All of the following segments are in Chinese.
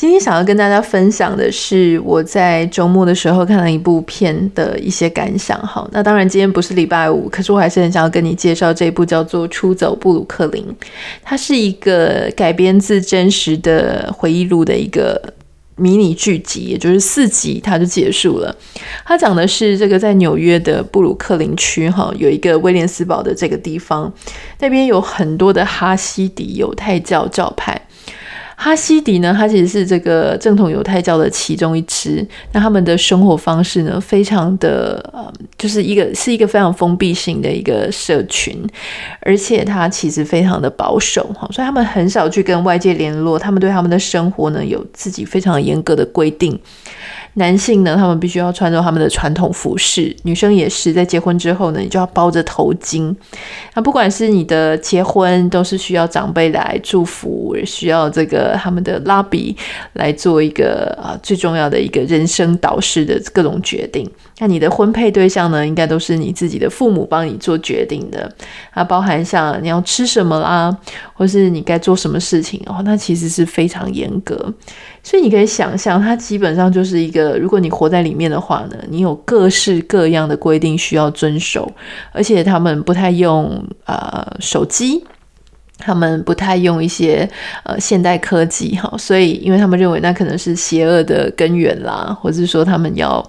今天想要跟大家分享的是我在周末的时候看了一部片的一些感想。好，那当然今天不是礼拜五，可是我还是很想要跟你介绍这部叫做《出走布鲁克林》，它是一个改编自真实的回忆录的一个迷你剧集，也就是四集，它就结束了。它讲的是这个在纽约的布鲁克林区，哈，有一个威廉斯堡的这个地方，那边有很多的哈西迪犹太教教派。哈西迪呢，它其实是这个正统犹太教的其中一支。那他们的生活方式呢，非常的呃，就是一个是一个非常封闭性的一个社群，而且它其实非常的保守哈，所以他们很少去跟外界联络。他们对他们的生活呢，有自己非常严格的规定。男性呢，他们必须要穿着他们的传统服饰；女生也是，在结婚之后呢，你就要包着头巾。那不管是你的结婚，都是需要长辈来祝福，需要这个他们的拉比来做一个啊最重要的一个人生导师的各种决定。那你的婚配对象呢，应该都是你自己的父母帮你做决定的。它包含像你要吃什么啦，或是你该做什么事情哦，那其实是非常严格。所以你可以想象，它基本上就是一个，如果你活在里面的话呢，你有各式各样的规定需要遵守，而且他们不太用呃手机，他们不太用一些呃现代科技哈，所以因为他们认为那可能是邪恶的根源啦，或者是说他们要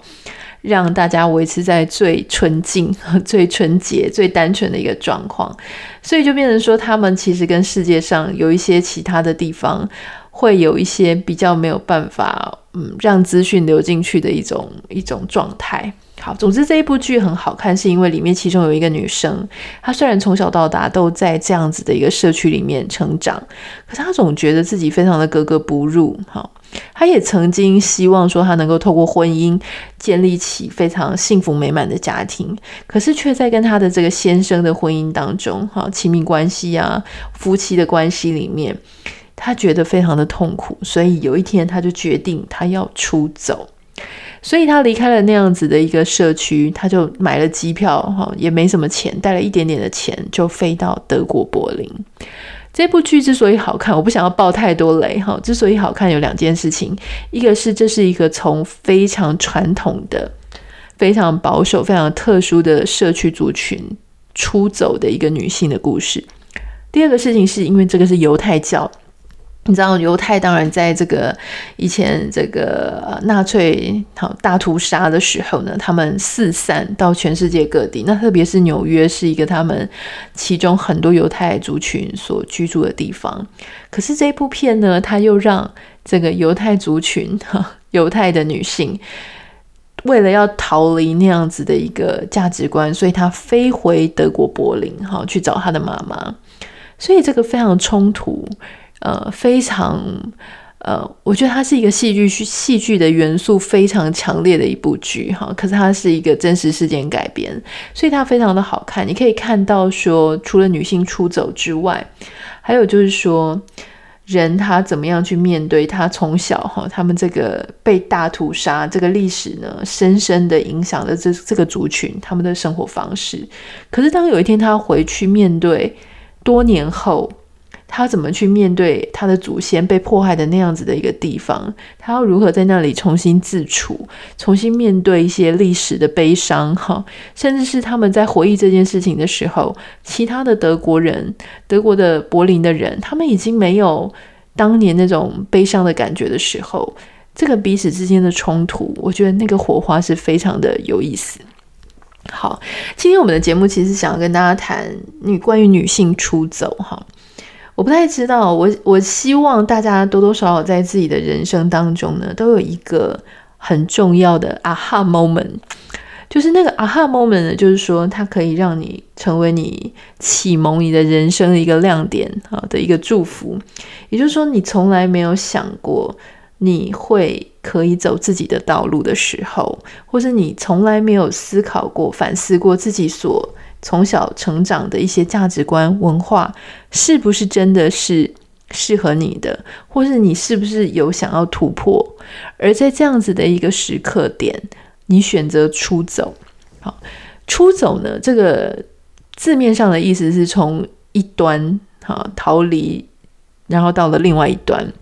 让大家维持在最纯净、最纯洁、最单纯的一个状况，所以就变成说，他们其实跟世界上有一些其他的地方。会有一些比较没有办法，嗯，让资讯流进去的一种一种状态。好，总之这一部剧很好看，是因为里面其中有一个女生，她虽然从小到大都在这样子的一个社区里面成长，可是她总觉得自己非常的格格不入。好，她也曾经希望说她能够透过婚姻建立起非常幸福美满的家庭，可是却在跟她的这个先生的婚姻当中，哈，亲密关系啊，夫妻的关系里面。他觉得非常的痛苦，所以有一天他就决定他要出走，所以他离开了那样子的一个社区，他就买了机票，哈，也没什么钱，带了一点点的钱就飞到德国柏林。这部剧之所以好看，我不想要爆太多雷，哈，之所以好看有两件事情，一个是这是一个从非常传统的、非常保守、非常特殊的社区族群出走的一个女性的故事，第二个事情是因为这个是犹太教。你知道犹太当然在这个以前这个纳粹好大屠杀的时候呢，他们四散到全世界各地。那特别是纽约是一个他们其中很多犹太族群所居住的地方。可是这部片呢，它又让这个犹太族群哈犹太的女性为了要逃离那样子的一个价值观，所以她飞回德国柏林哈去找她的妈妈。所以这个非常冲突。呃，非常呃，我觉得它是一个戏剧戏剧的元素非常强烈的一部剧哈。可是它是一个真实事件改编，所以它非常的好看。你可以看到说，除了女性出走之外，还有就是说，人他怎么样去面对他从小哈，他们这个被大屠杀这个历史呢，深深的影响了这这个族群他们的生活方式。可是当有一天他回去面对，多年后。他怎么去面对他的祖先被迫害的那样子的一个地方？他要如何在那里重新自处，重新面对一些历史的悲伤？哈，甚至是他们在回忆这件事情的时候，其他的德国人、德国的柏林的人，他们已经没有当年那种悲伤的感觉的时候，这个彼此之间的冲突，我觉得那个火花是非常的有意思。好，今天我们的节目其实想要跟大家谈女关于女性出走，哈。我不太知道，我我希望大家多多少少在自己的人生当中呢，都有一个很重要的 aha moment，就是那个 aha moment 呢，就是说它可以让你成为你启蒙你的人生的一个亮点啊的一个祝福。也就是说，你从来没有想过你会可以走自己的道路的时候，或是你从来没有思考过、反思过自己所。从小成长的一些价值观、文化，是不是真的是适合你的，或是你是不是有想要突破？而在这样子的一个时刻点，你选择出走。好，出走呢，这个字面上的意思是从一端好逃离，然后到了另外一端。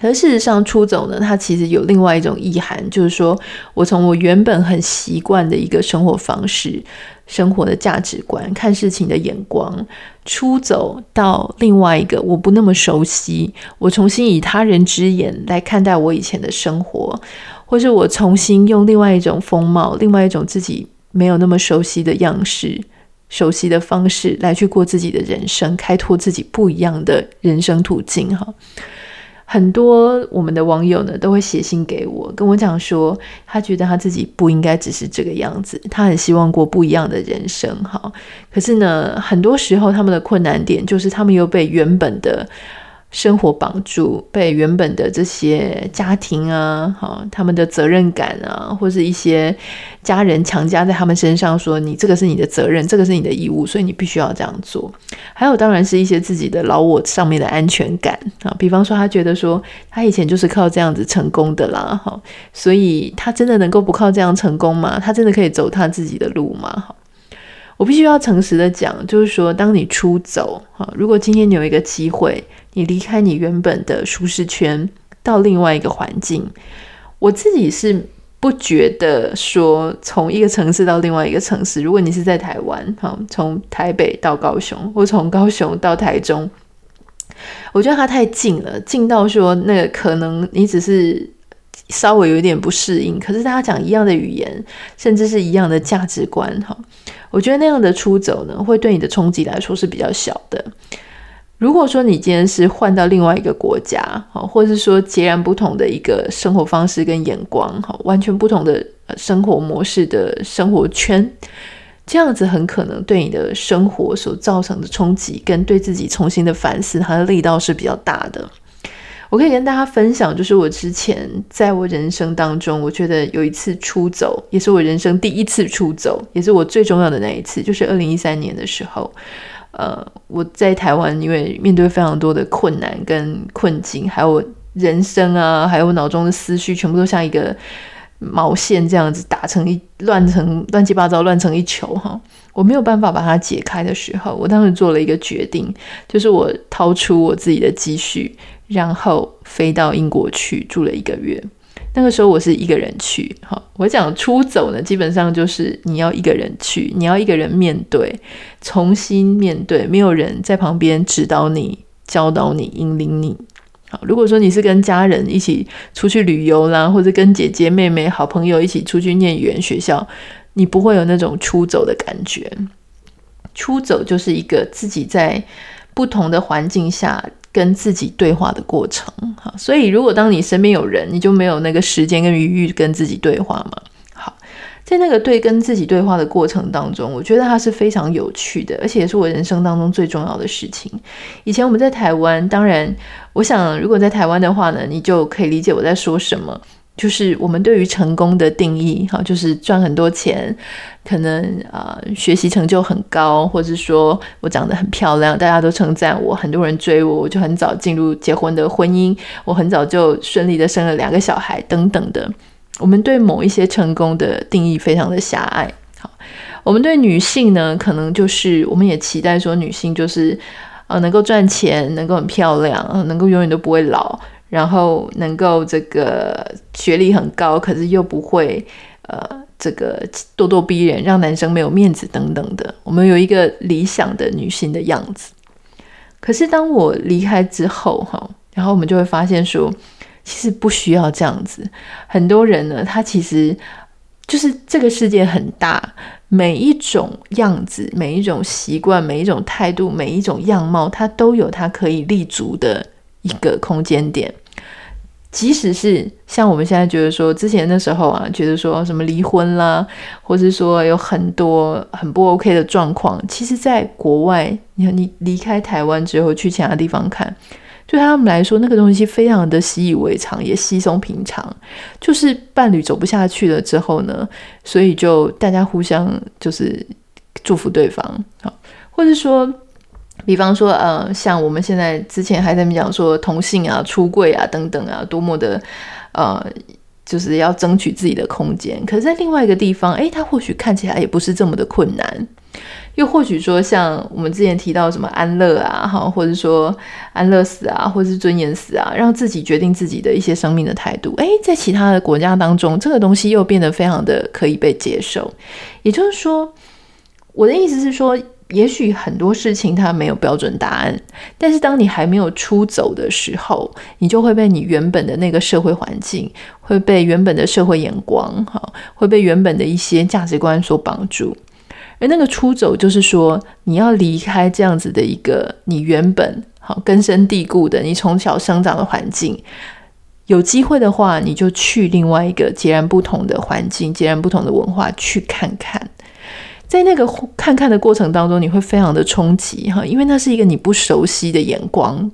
可事实上，出走呢，它其实有另外一种意涵，就是说我从我原本很习惯的一个生活方式、生活的价值观、看事情的眼光，出走到另外一个我不那么熟悉，我重新以他人之眼来看待我以前的生活，或是我重新用另外一种风貌、另外一种自己没有那么熟悉的样式、熟悉的方式来去过自己的人生，开拓自己不一样的人生途径，哈。很多我们的网友呢，都会写信给我，跟我讲说，他觉得他自己不应该只是这个样子，他很希望过不一样的人生。哈，可是呢，很多时候他们的困难点就是他们又被原本的。生活绑住，被原本的这些家庭啊，哈，他们的责任感啊，或是一些家人强加在他们身上，说你这个是你的责任，这个是你的义务，所以你必须要这样做。还有，当然是一些自己的老我上面的安全感啊，比方说他觉得说他以前就是靠这样子成功的啦，哈，所以他真的能够不靠这样成功吗？他真的可以走他自己的路吗？我必须要诚实的讲，就是说，当你出走，哈，如果今天你有一个机会。你离开你原本的舒适圈，到另外一个环境，我自己是不觉得说从一个城市到另外一个城市，如果你是在台湾，哈，从台北到高雄，或从高雄到台中，我觉得它太近了，近到说那个可能你只是稍微有一点不适应，可是大家讲一样的语言，甚至是一样的价值观，哈，我觉得那样的出走呢，会对你的冲击来说是比较小的。如果说你今天是换到另外一个国家，哈，或者是说截然不同的一个生活方式跟眼光，哈，完全不同的生活模式的生活圈，这样子很可能对你的生活所造成的冲击，跟对自己重新的反思，它的力道是比较大的。我可以跟大家分享，就是我之前在我人生当中，我觉得有一次出走，也是我人生第一次出走，也是我最重要的那一次，就是二零一三年的时候。呃，我在台湾，因为面对非常多的困难跟困境，还有人生啊，还有我脑中的思绪，全部都像一个毛线这样子打成一乱成乱七八糟，乱成一球哈。我没有办法把它解开的时候，我当时做了一个决定，就是我掏出我自己的积蓄，然后飞到英国去住了一个月。那个时候我是一个人去，哈，我讲出走呢，基本上就是你要一个人去，你要一个人面对，重新面对，没有人在旁边指导你、教导你、引领你。好，如果说你是跟家人一起出去旅游啦，或者跟姐姐、妹妹、好朋友一起出去念语言学校，你不会有那种出走的感觉。出走就是一个自己在不同的环境下。跟自己对话的过程，哈，所以如果当你身边有人，你就没有那个时间跟余裕跟自己对话嘛。在那个对跟自己对话的过程当中，我觉得它是非常有趣的，而且也是我人生当中最重要的事情。以前我们在台湾，当然，我想如果在台湾的话呢，你就可以理解我在说什么。就是我们对于成功的定义，哈，就是赚很多钱，可能啊、学习成就很高，或者说我长得很漂亮，大家都称赞我，很多人追我，我就很早进入结婚的婚姻，我很早就顺利的生了两个小孩，等等的。我们对某一些成功的定义非常的狭隘。好，我们对女性呢，可能就是我们也期待说女性就是、呃、能够赚钱，能够很漂亮，能够永远都不会老。然后能够这个学历很高，可是又不会呃这个咄咄逼人，让男生没有面子等等的。我们有一个理想的女性的样子。可是当我离开之后，哈，然后我们就会发现说，其实不需要这样子。很多人呢，他其实就是这个世界很大，每一种样子、每一种习惯、每一种态度、每一种样貌，它都有它可以立足的。一个空间点，即使是像我们现在觉得说，之前的时候啊，觉得说什么离婚啦，或是说有很多很不 OK 的状况，其实，在国外，你看你离开台湾之后去其他地方看，对他们来说，那个东西非常的习以为常，也稀松平常。就是伴侣走不下去了之后呢，所以就大家互相就是祝福对方，好，或者说。比方说，呃，像我们现在之前还在讲说同性啊、出柜啊等等啊，多么的，呃，就是要争取自己的空间。可是，在另外一个地方，诶，他或许看起来也不是这么的困难。又或许说，像我们之前提到什么安乐啊，哈，或者说安乐死啊，或者是尊严死啊，让自己决定自己的一些生命的态度，诶，在其他的国家当中，这个东西又变得非常的可以被接受。也就是说，我的意思是说，也许很多事情它没有标准答案，但是当你还没有出走的时候，你就会被你原本的那个社会环境，会被原本的社会眼光，哈，会被原本的一些价值观所绑住。而那个出走，就是说你要离开这样子的一个你原本好根深蒂固的你从小生长的环境，有机会的话，你就去另外一个截然不同的环境、截然不同的文化去看看。在那个看看的过程当中，你会非常的冲击哈，因为那是一个你不熟悉的眼光，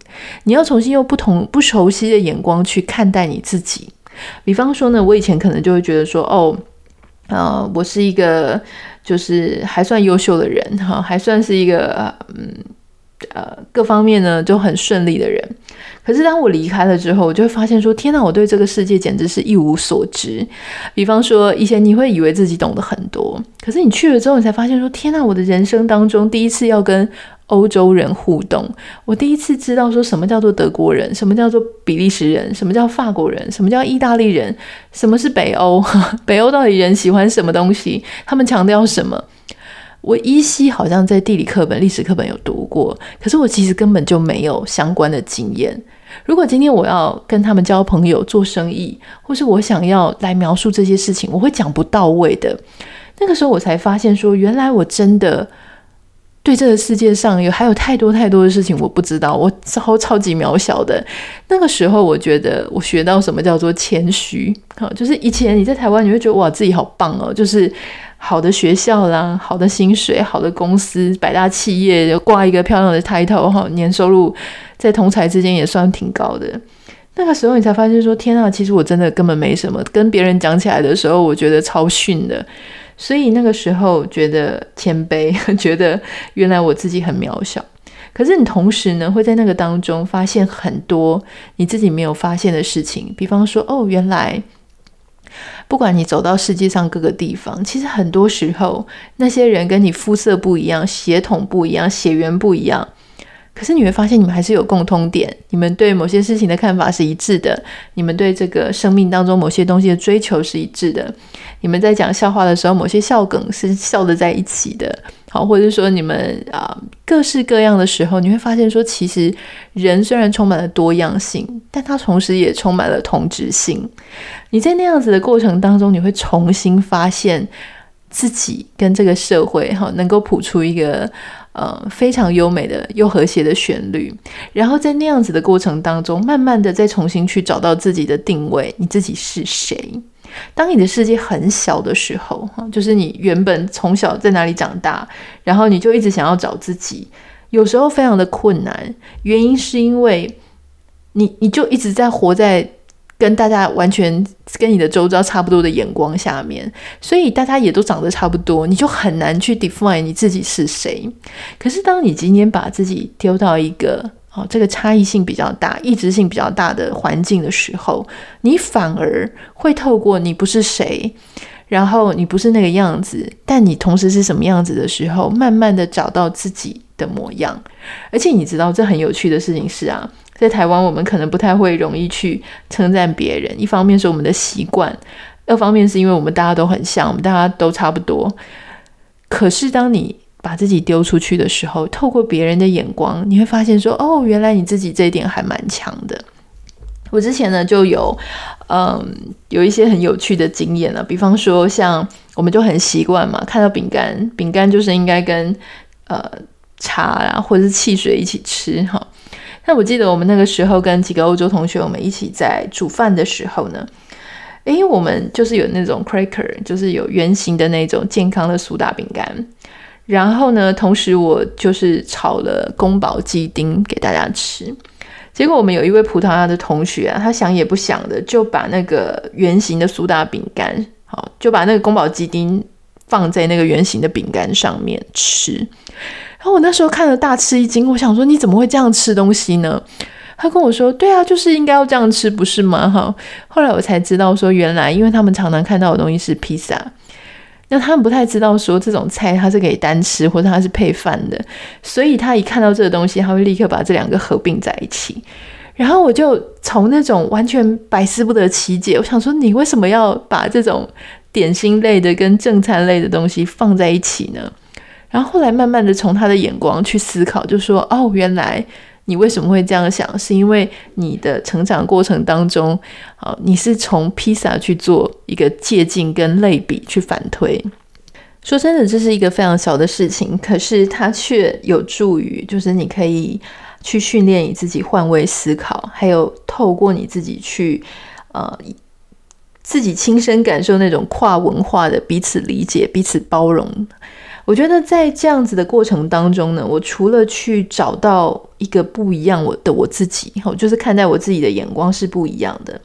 你要重新用不同不熟悉的眼光去看待你自己。比方说呢，我以前可能就会觉得说，哦，呃，我是一个。就是还算优秀的人哈，还算是一个嗯呃各方面呢就很顺利的人。可是当我离开了之后，我就会发现说：天哪，我对这个世界简直是一无所知。比方说，以前你会以为自己懂得很多，可是你去了之后，你才发现说：天哪，我的人生当中第一次要跟。欧洲人互动，我第一次知道说什么叫做德国人，什么叫做比利时人，什么叫法国人，什么叫意大利人，什么是北欧？北欧到底人喜欢什么东西？他们强调什么？我依稀好像在地理课本、历史课本有读过，可是我其实根本就没有相关的经验。如果今天我要跟他们交朋友、做生意，或是我想要来描述这些事情，我会讲不到位的。那个时候我才发现说，原来我真的。对这个世界上有还有太多太多的事情我不知道，我超超级渺小的。那个时候，我觉得我学到什么叫做谦虚。好，就是以前你在台湾，你会觉得哇，自己好棒哦，就是好的学校啦，好的薪水，好的公司，百大企业挂一个漂亮的 title 哈，年收入在同侪之间也算挺高的。那个时候，你才发现说，天啊，其实我真的根本没什么。跟别人讲起来的时候，我觉得超逊的。所以那个时候觉得谦卑，觉得原来我自己很渺小。可是你同时呢，会在那个当中发现很多你自己没有发现的事情。比方说，哦，原来不管你走到世界上各个地方，其实很多时候那些人跟你肤色不一样，血统不一样，血缘不一样。可是你会发现，你们还是有共通点，你们对某些事情的看法是一致的，你们对这个生命当中某些东西的追求是一致的，你们在讲笑话的时候，某些笑梗是笑得在一起的，好，或者说你们啊各式各样的时候，你会发现说，其实人虽然充满了多样性，但它同时也充满了同质性。你在那样子的过程当中，你会重新发现自己跟这个社会哈，能够谱出一个。呃，非常优美的又和谐的旋律，然后在那样子的过程当中，慢慢的再重新去找到自己的定位，你自己是谁？当你的世界很小的时候，哈，就是你原本从小在哪里长大，然后你就一直想要找自己，有时候非常的困难，原因是因为你你就一直在活在。跟大家完全跟你的周遭差不多的眼光下面，所以大家也都长得差不多，你就很难去 define 你自己是谁。可是当你今天把自己丢到一个哦，这个差异性比较大、异质性比较大的环境的时候，你反而会透过你不是谁，然后你不是那个样子，但你同时是什么样子的时候，慢慢的找到自己的模样。而且你知道，这很有趣的事情是啊。在台湾，我们可能不太会容易去称赞别人。一方面是我们的习惯，二方面是因为我们大家都很像，我们大家都差不多。可是，当你把自己丢出去的时候，透过别人的眼光，你会发现说：“哦，原来你自己这一点还蛮强的。”我之前呢就有，嗯，有一些很有趣的经验了。比方说，像我们就很习惯嘛，看到饼干，饼干就是应该跟呃茶啊或者是汽水一起吃哈。那我记得我们那个时候跟几个欧洲同学，我们一起在煮饭的时候呢，诶，我们就是有那种 cracker，就是有圆形的那种健康的苏打饼干。然后呢，同时我就是炒了宫保鸡丁给大家吃。结果我们有一位葡萄牙的同学啊，他想也不想的就把那个圆形的苏打饼干，好，就把那个宫保鸡丁放在那个圆形的饼干上面吃。然后我那时候看了大吃一惊，我想说你怎么会这样吃东西呢？他跟我说：“对啊，就是应该要这样吃，不是吗？”哈，后来我才知道说，原来因为他们常常看到的东西是披萨，那他们不太知道说这种菜它是可以单吃或者它是配饭的，所以他一看到这个东西，他会立刻把这两个合并在一起。然后我就从那种完全百思不得其解，我想说你为什么要把这种点心类的跟正餐类的东西放在一起呢？然后后来慢慢的从他的眼光去思考，就说：“哦，原来。”你为什么会这样想？是因为你的成长过程当中，啊，你是从披萨去做一个借镜跟类比去反推。说真的，这是一个非常小的事情，可是它却有助于，就是你可以去训练你自己换位思考，还有透过你自己去，呃，自己亲身感受那种跨文化的彼此理解、彼此包容。我觉得在这样子的过程当中呢，我除了去找到一个不一样我的我自己，就是看待我自己的眼光是不一样的，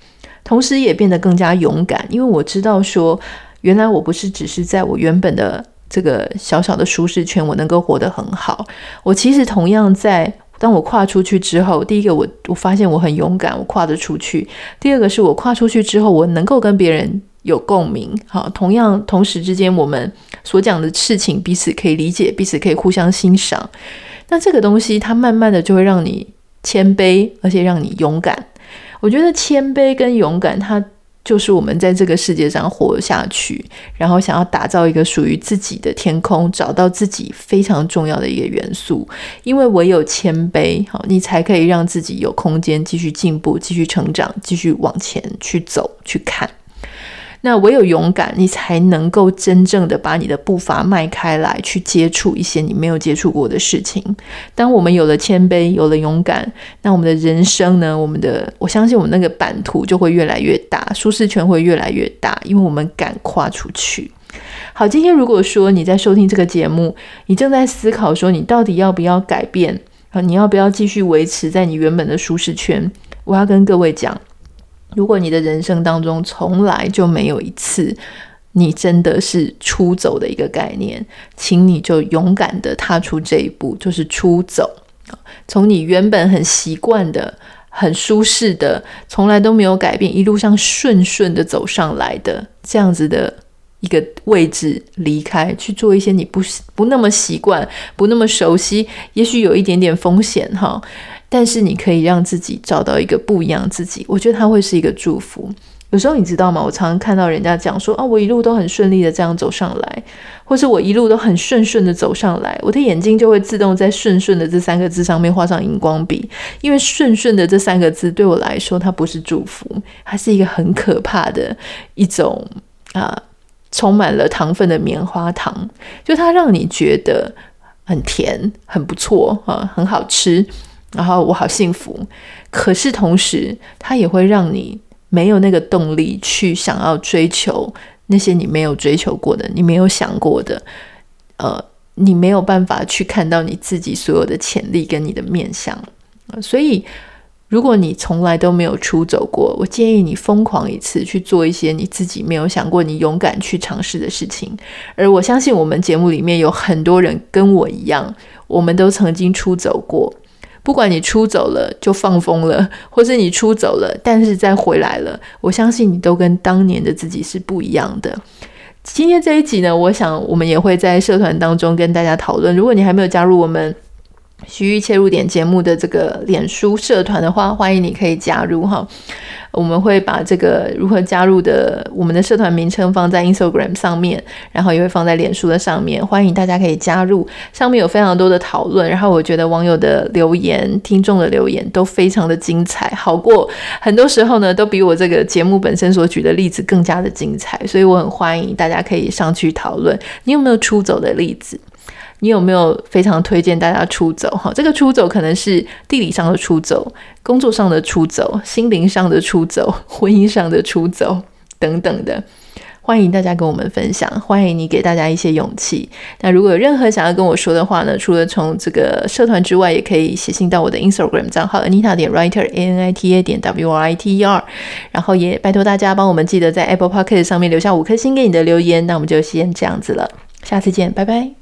同时也变得更加勇敢，因为我知道说，原来我不是只是在我原本的这个小小的舒适圈，我能够活得很好。我其实同样在当我跨出去之后，第一个我我发现我很勇敢，我跨得出去；第二个是我跨出去之后，我能够跟别人。有共鸣，好，同样同时之间，我们所讲的事情彼此可以理解，彼此可以互相欣赏。那这个东西，它慢慢的就会让你谦卑，而且让你勇敢。我觉得谦卑跟勇敢，它就是我们在这个世界上活下去，然后想要打造一个属于自己的天空，找到自己非常重要的一个元素。因为唯有谦卑，好，你才可以让自己有空间继续进步、继续成长、继续往前去走、去看。那唯有勇敢，你才能够真正的把你的步伐迈开来，去接触一些你没有接触过的事情。当我们有了谦卑，有了勇敢，那我们的人生呢？我们的，我相信我们那个版图就会越来越大，舒适圈会越来越大，因为我们敢跨出去。好，今天如果说你在收听这个节目，你正在思考说你到底要不要改变啊？你要不要继续维持在你原本的舒适圈？我要跟各位讲。如果你的人生当中从来就没有一次你真的是出走的一个概念，请你就勇敢的踏出这一步，就是出走，从你原本很习惯的、很舒适的、从来都没有改变、一路上顺顺的走上来的这样子的一个位置离开，去做一些你不不那么习惯、不那么熟悉，也许有一点点风险哈。但是你可以让自己找到一个不一样自己，我觉得它会是一个祝福。有时候你知道吗？我常常看到人家讲说啊，我一路都很顺利的这样走上来，或是我一路都很顺顺的走上来，我的眼睛就会自动在“顺顺”的这三个字上面画上荧光笔，因为“顺顺”的这三个字对我来说，它不是祝福，它是一个很可怕的一种啊，充满了糖分的棉花糖，就它让你觉得很甜、很不错啊，很好吃。然后我好幸福，可是同时，它也会让你没有那个动力去想要追求那些你没有追求过的、你没有想过的，呃，你没有办法去看到你自己所有的潜力跟你的面向。呃，所以，如果你从来都没有出走过，我建议你疯狂一次去做一些你自己没有想过、你勇敢去尝试的事情。而我相信，我们节目里面有很多人跟我一样，我们都曾经出走过。不管你出走了就放风了，或是你出走了，但是再回来了，我相信你都跟当年的自己是不一样的。今天这一集呢，我想我们也会在社团当中跟大家讨论。如果你还没有加入我们徐豫切入点节目的这个脸书社团的话，欢迎你可以加入哈。我们会把这个如何加入的我们的社团名称放在 Instagram 上面，然后也会放在脸书的上面，欢迎大家可以加入。上面有非常多的讨论，然后我觉得网友的留言、听众的留言都非常的精彩，好过很多时候呢，都比我这个节目本身所举的例子更加的精彩，所以我很欢迎大家可以上去讨论。你有没有出走的例子？你有没有非常推荐大家出走？哈，这个出走可能是地理上的出走，工作上的出走，心灵上的出走，婚姻上的出走等等的。欢迎大家跟我们分享，欢迎你给大家一些勇气。那如果有任何想要跟我说的话呢，除了从这个社团之外，也可以写信到我的 Instagram 账号 Anita 点 Writer A N I T A 点 W R I T E R。然后也拜托大家帮我们记得在 Apple Podcast 上面留下五颗星给你的留言。那我们就先这样子了，下次见，拜拜。